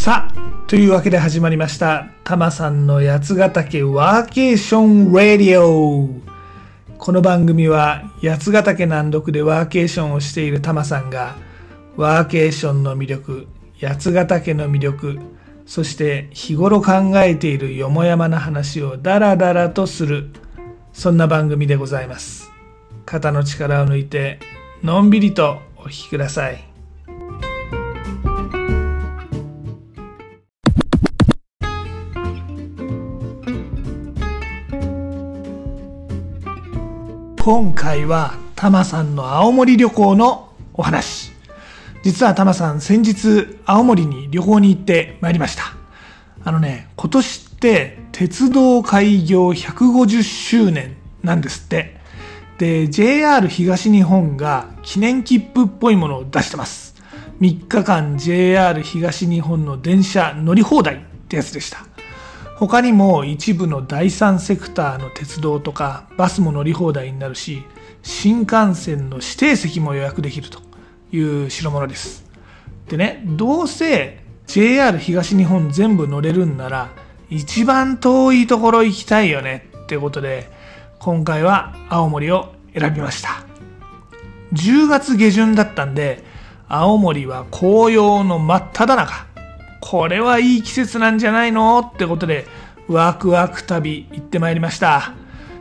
さあ、というわけで始まりました、タマさんの八ヶ岳ワーケーションラディオ。この番組は八ヶ岳南麓でワーケーションをしているタマさんが、ワーケーションの魅力、八ヶ岳の魅力、そして日頃考えているよもやまな話をダラダラとする、そんな番組でございます。肩の力を抜いて、のんびりとお聞きください。今回はタマさんの青森旅行のお話。実はタマさん先日青森に旅行に行ってまいりました。あのね、今年って鉄道開業150周年なんですって。で、JR 東日本が記念切符っぽいものを出してます。3日間 JR 東日本の電車乗り放題ってやつでした。他にも一部の第三セクターの鉄道とかバスも乗り放題になるし新幹線の指定席も予約できるという代物です。でねどうせ JR 東日本全部乗れるんなら一番遠いところ行きたいよねってことで今回は青森を選びました。10月下旬だったんで青森は紅葉の真っ只中。これはいい季節なんじゃないの？ってことで、ワクワク旅行ってまいりました。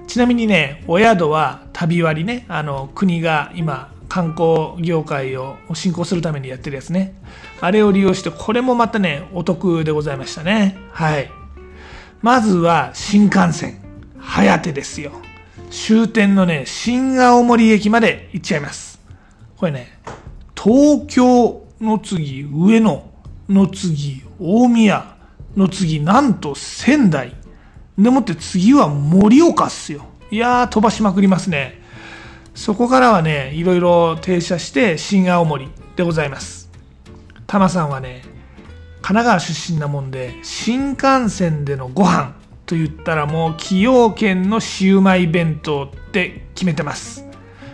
ちなみにね、お宿は旅割ね、あの、国が今、観光業界を振興するためにやってるやつね。あれを利用して、これもまたね、お得でございましたね。はい。まずは新幹線、早手ですよ。終点のね、新青森駅まで行っちゃいます。これね、東京の次、上野、の次、大宮の次、なんと仙台。でもって次は盛岡っすよ。いやー、飛ばしまくりますね。そこからはね、いろいろ停車して新青森でございます。タマさんはね、神奈川出身なもんで、新幹線でのご飯と言ったらもう崎陽軒のシウマイ弁当って決めてます。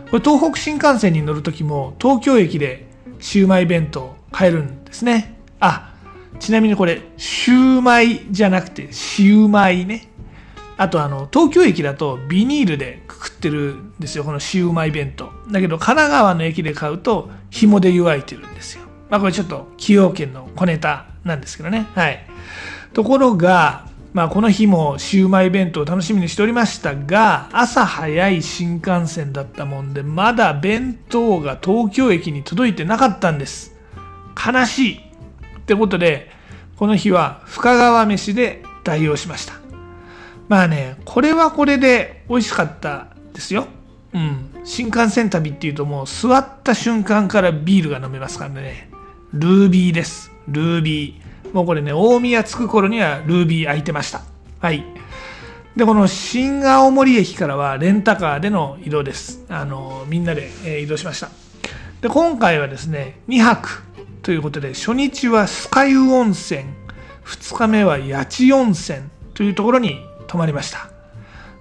これ東北新幹線に乗るときも東京駅でシウマイ弁当買えるんですね。あ、ちなみにこれ、シューマイじゃなくて、シュウマイね。あとあの、東京駅だとビニールでくくってるんですよ、このシュウマイ弁当。だけど、神奈川の駅で買うと、紐で湯わいてるんですよ。まあこれちょっと、崎陽軒の小ネタなんですけどね。はい。ところが、まあこの日もシウマイ弁当を楽しみにしておりましたが、朝早い新幹線だったもんで、まだ弁当が東京駅に届いてなかったんです。悲しい。ってことで、この日は深川飯で代用しました。まあね、これはこれで美味しかったですよ。うん。新幹線旅っていうともう座った瞬間からビールが飲めますからね。ルービーです。ルービー。もうこれね、大宮着く頃にはルービー空いてました。はい。で、この新青森駅からはレンタカーでの移動です。あの、みんなで、えー移動しました。で、今回はですね、2泊ということで、初日は酸ヶ湯温泉、2日目は八千温泉というところに泊まりました。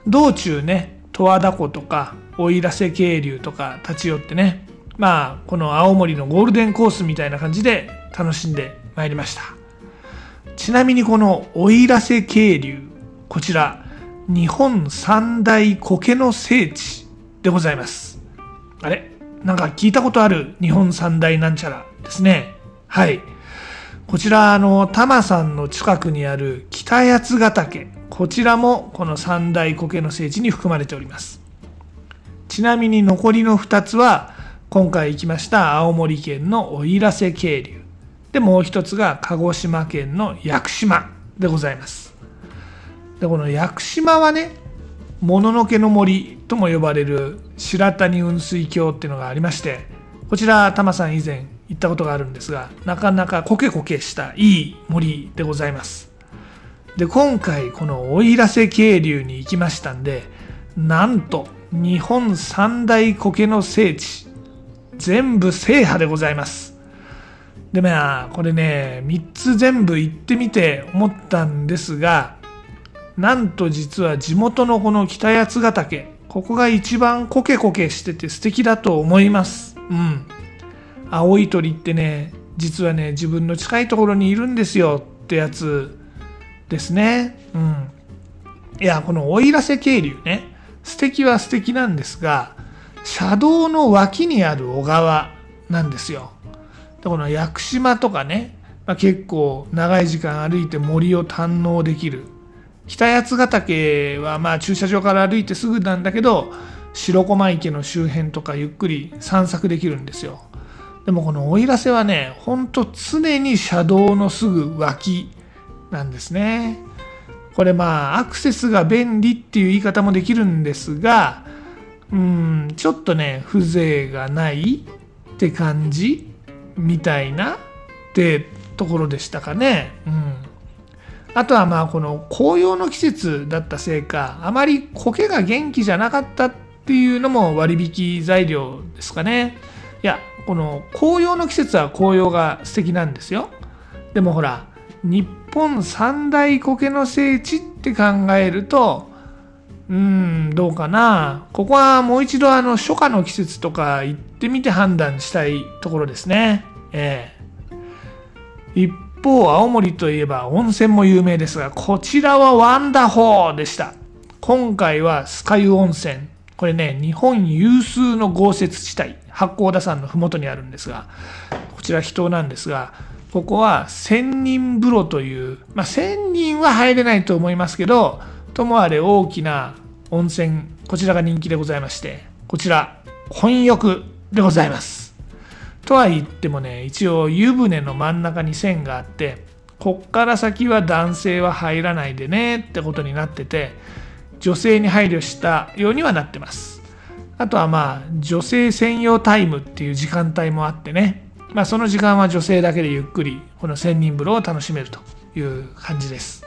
道中ね、十和田湖とか、奥入瀬渓流とか立ち寄ってね、まあ、この青森のゴールデンコースみたいな感じで楽しんでまいりました。ちなみにこの奥入瀬渓流、こちら、日本三大苔の聖地でございます。あれ？なんか聞いたことある日本三大なんちゃらですね。はい。こちら、あの、多摩山の近くにある北八ヶ岳。こちらもこの三大苔の聖地に含まれております。ちなみに残りの2つは、今回行きました青森県の奥入瀬渓流。で、もう一つが鹿児島県の屋久島でございます。で、この屋久島はね、もののけの森とも呼ばれる白谷雲水峡っていうのがありましてこちらタマさん以前行ったことがあるんですがなかなかコケコケしたいい森でございます。で今回この奥入瀬渓流に行きましたんでなんと日本三大苔の聖地全部制覇でございます。でまあこれね3つ全部行ってみて思ったんですがなんと実は地元のこの北八ヶ岳、ここが一番コケコケしてて素敵だと思います。うん。青い鳥ってね、実はね自分の近いところにいるんですよってやつですね。うん。いやこの奥入瀬渓流ね素敵は素敵なんですが車道の脇にある小川なんですよ。でこの屋久島とかね、まあ、結構長い時間歩いて森を堪能できる北八ヶ岳はまあ駐車場から歩いてすぐなんだけど白駒池の周辺とかゆっくり散策できるんですよ。でもこの奥入瀬はね、ほんと常に車道のすぐ脇なんですね。これまあアクセスが便利っていう言い方もできるんですが、うん、ちょっとね、風情がないって感じみたいなってところでしたかね。うん。あとはまあこの紅葉の季節だったせいか、あまり苔が元気じゃなかったっていうのも割引材料ですかね。いや、この紅葉の季節は紅葉が素敵なんですよ。でもほら、日本三大苔の聖地って考えると、うーん、どうかな。ここはもう一度あの初夏の季節とか行ってみて判断したいところですね。ええ一方、青森といえば温泉も有名ですが、こちらはワンダホーでした。今回は酸ヶ湯温泉。これね、日本有数の豪雪地帯、八甲田山の麓にあるんですが、こちら人なんですが、ここは千人風呂という、まあ、千人は入れないと思いますけど、ともあれ大きな温泉、こちらが人気でございまして、こちら、混浴でございます。とは言ってもね一応湯船の真ん中に線があってこっから先は男性は入らないでねってことになってて女性に配慮したようにはなってます。あとはまあ女性専用タイムっていう時間帯もあってね。まあその時間は女性だけでゆっくりこの千人風呂を楽しめるという感じです。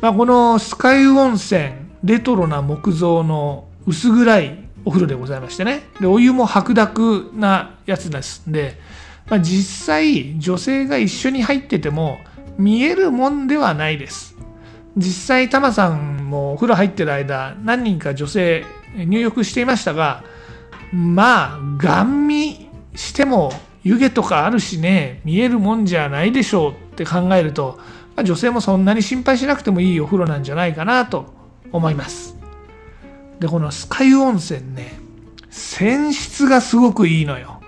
まあこのスカイ温泉レトロな木造の薄暗いお風呂でございましてね。で、お湯も白濁なやつですんで、まあ、実際女性が一緒に入ってても見えるもんではないです。実際タマさんもお風呂入ってる間何人か女性入浴していましたが、まあ、ガン見しても湯気とかあるしね、見えるもんじゃないでしょうって考えると、まあ、女性もそんなに心配しなくてもいいお風呂なんじゃないかなと思います。で、この酸ヶ湯温泉ね、泉質がすごくいいのよ。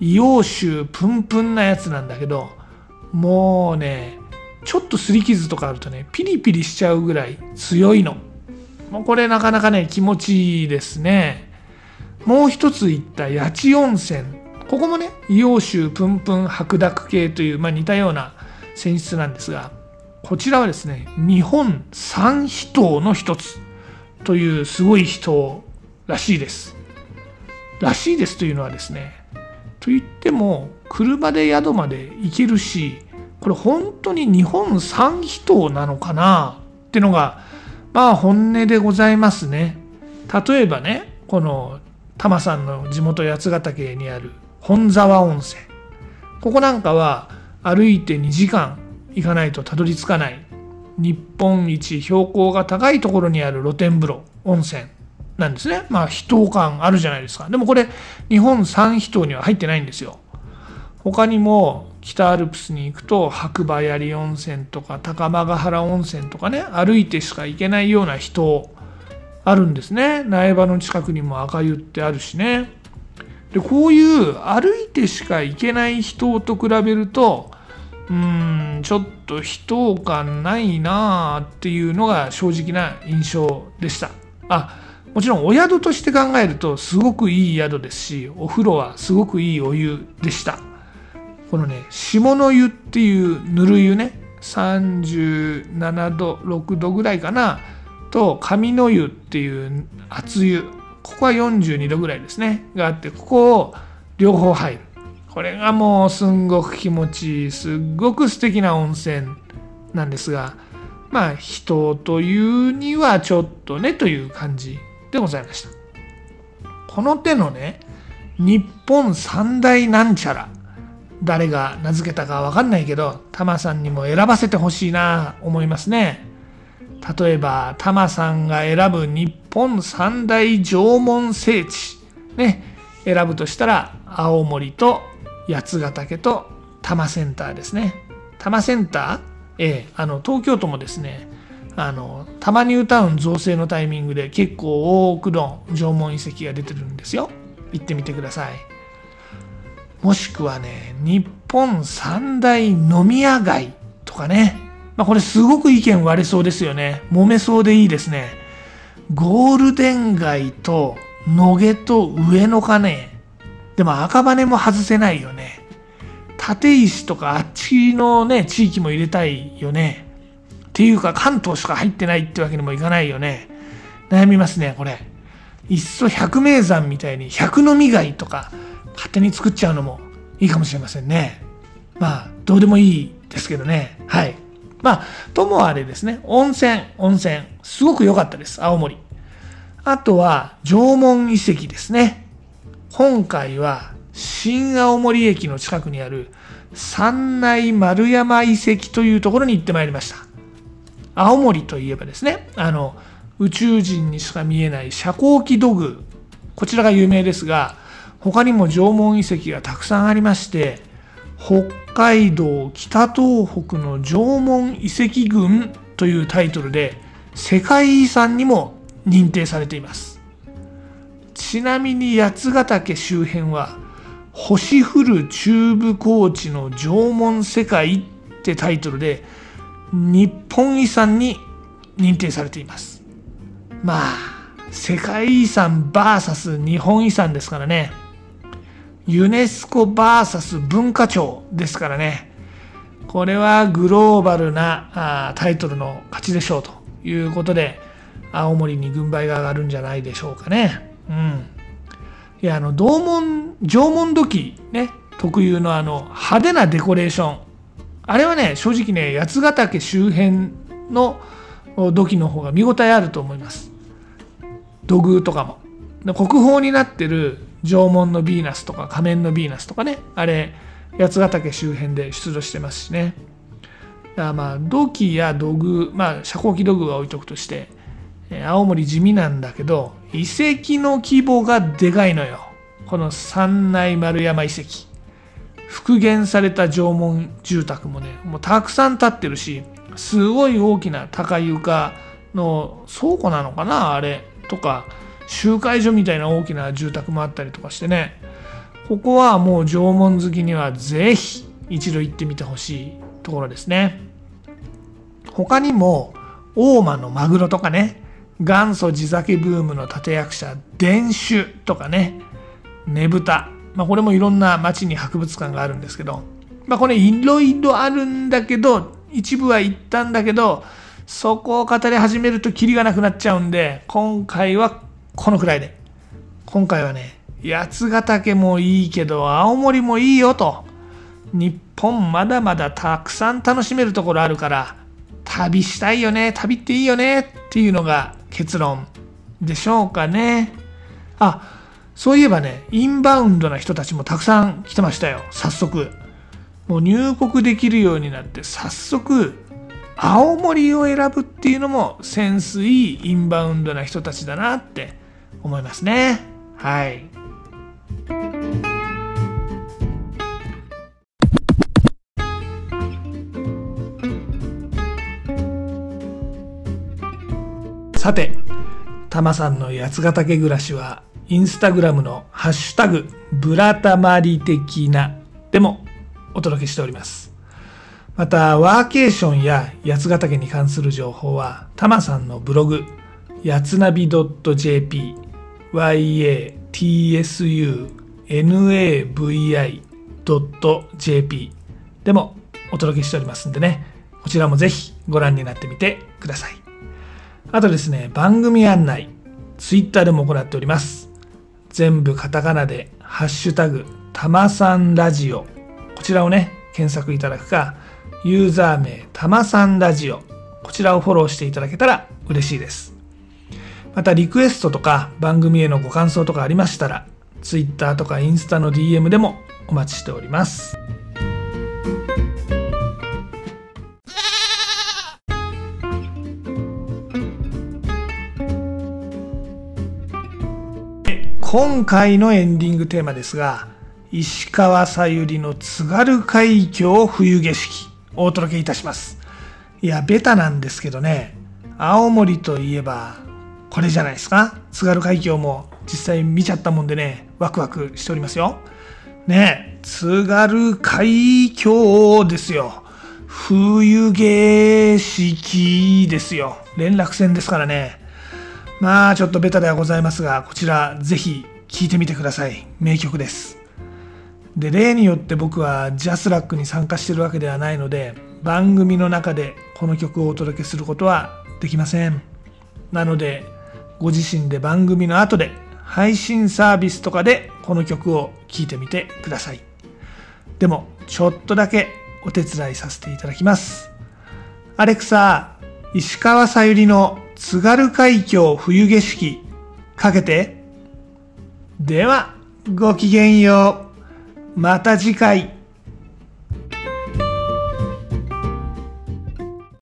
硫黄臭プンプンなやつなんだけど、もうね、ちょっと擦り傷とかあるとね、ピリピリしちゃうぐらい強いの。もうこれなかなかね、気持ちいいですね。もう一つ言った八千温泉。ここもね、硫黄臭プンプン白濁系という、まあ、似たような泉質なんですが、こちらはですね、日本三秘湯の一つ。というすごい人らしいです。らしいですというのはですね、と言っても車で宿まで行けるし、これ本当に日本三秘湯なのかなってのが、まあ本音でございますね。例えばね、この多摩さんの地元八ヶ岳にある本沢温泉。ここなんかは歩いて2時間行かないとたどり着かない日本一標高が高いところにある露天風呂温泉なんですね。まあ秘湯感あるじゃないですか。でもこれ日本三秘湯には入ってないんですよ。他にも北アルプスに行くと白馬槍温泉とか高間ヶ原温泉とかね歩いてしか行けないような人あるんですね。苗場の近くにも赤湯ってあるしね。でこういう歩いてしか行けない人と比べるとうんちょっと人感ないなあっていうのが正直な印象でした。あもちろんお宿として考えるとすごくいい宿ですしお風呂はすごくいいお湯でした。このね下の湯っていうぬる湯ね37度6度ぐらいかなと上の湯っていう熱湯。ここは42度ぐらいですねがあってここを両方入る。これがもうすんごく気持ちいい、すっごく素敵な温泉なんですが、まあ人というにはちょっとねという感じでございました。この手のね、日本三大なんちゃら、誰が名付けたかわかんないけど、タマさんにも選ばせてほしいな思いますね。例えば、タマさんが選ぶ日本三大縄文聖地、ね、選ぶとしたら、青森と八ヶ岳と多摩センターですね。多摩センター、ええ、あの東京都もですねあの多摩ニュータウン造成のタイミングで結構多くの縄文遺跡が出てるんですよ。行ってみてください。もしくはね日本三大飲み屋街とかね、まあ、これすごく意見割れそうですよね。揉めそうでいいですね。ゴールデン街と野毛と上野かね。でも赤羽も外せないよね。立石とかあっちのね地域も入れたいよね。っていうか関東しか入ってないってわけにもいかないよね。悩みますねこれ。いっそ百名山みたいに百のみ街とか勝手に作っちゃうのもいいかもしれませんね。まあどうでもいいですけどね。はい。まあともあれですね。温泉温泉。すごく良かったです。青森。あとは縄文遺跡ですね。今回は新青森駅の近くにある三内丸山遺跡というところに行ってまいりました。青森といえばですねあの宇宙人にしか見えない遮光器土偶こちらが有名ですが他にも縄文遺跡がたくさんありまして北海道北東北の縄文遺跡群というタイトルで世界遺産にも認定されています。ちなみに八ヶ岳周辺は星降る中部高地の縄文世界ってタイトルで日本遺産に認定されています。まあ世界遺産 VS 日本遺産ですからね。ユネスコ VS 文化庁ですからね。これはグローバルなあタイトルの勝ちでしょうということで青森に軍配が上がるんじゃないでしょうかね。うんいや、あの、銅門、縄文土器ね、特有のあの、派手なデコレーション。あれはね、正直ね、八ヶ岳周辺の土器の方が見応えあると思います。土偶とかも。国宝になってる縄文のヴィーナスとか仮面のヴィーナスとかね、あれ、八ヶ岳周辺で出土してますしね。だからまあ、土器や土偶、まあ、遮光器土偶は置いとくとして、青森地味なんだけど遺跡の規模がでかいのよ。この三内丸山遺跡。復元された縄文住宅もねもうたくさん建ってるしすごい大きな高床の倉庫なのかなあれ。とか集会所みたいな大きな住宅もあったりとかしてね。ここはもう縄文好きにはぜひ一度行ってみてほしいところですね。他にも大間のマグロとかね。元祖地酒ブームの立役者伝酒とかね。ねぶた、まあ、これもいろんな町に博物館があるんですけど、まあ、これいろいろあるんだけど一部は行ったんだけどそこを語り始めるとキリがなくなっちゃうんで今回はこのくらいで。今回はね八ヶ岳もいいけど青森もいいよと。日本まだまだたくさん楽しめるところあるから旅したいよね旅っていいよねっていうのが結論でしょうかね。あ、そういえばね、インバウンドな人たちもたくさん来てましたよ、早速。もう入国できるようになって、早速、青森を選ぶっていうのもセンスいいインバウンドな人たちだなって思いますね。はい。さて、タマさんの八ヶ岳暮らしは、インスタグラムのハッシュタグ、ブラタマリ的なでもお届けしております。また、ワーケーションや八ヶ岳に関する情報は、タマさんのブログ、やつなび .jp、yatsunavi.jp でもお届けしておりますんでね、こちらもぜひご覧になってみてください。あとですね、番組案内、ツイッターでも行っております。全部カタカナで、ハッシュタグ、たまさんラジオ。こちらをね、検索いただくか、ユーザー名、たまさんラジオ。こちらをフォローしていただけたら嬉しいです。また、リクエストとか番組へのご感想とかありましたら、ツイッターとかインスタの DM でもお待ちしております。今回のエンディングテーマですが、石川さゆりの津軽海峡冬景色をお届けいたします。いやベタなんですけどね青森といえばこれじゃないですか？津軽海峡も実際見ちゃったもんでねワクワクしておりますよ。ね津軽海峡ですよ。冬景色ですよ。連絡船ですからね。まあちょっとベタではございますがこちらぜひ聴いてみてください。名曲です。で例によって僕はジャスラックに参加してるわけではないので番組の中でこの曲をお届けすることはできません。なのでご自身で番組の後で配信サービスとかでこの曲を聴いてみてください。でもちょっとだけお手伝いさせていただきます。アレクサ石川さゆりの津軽海峡冬景色かけてではごきげんようまた次回。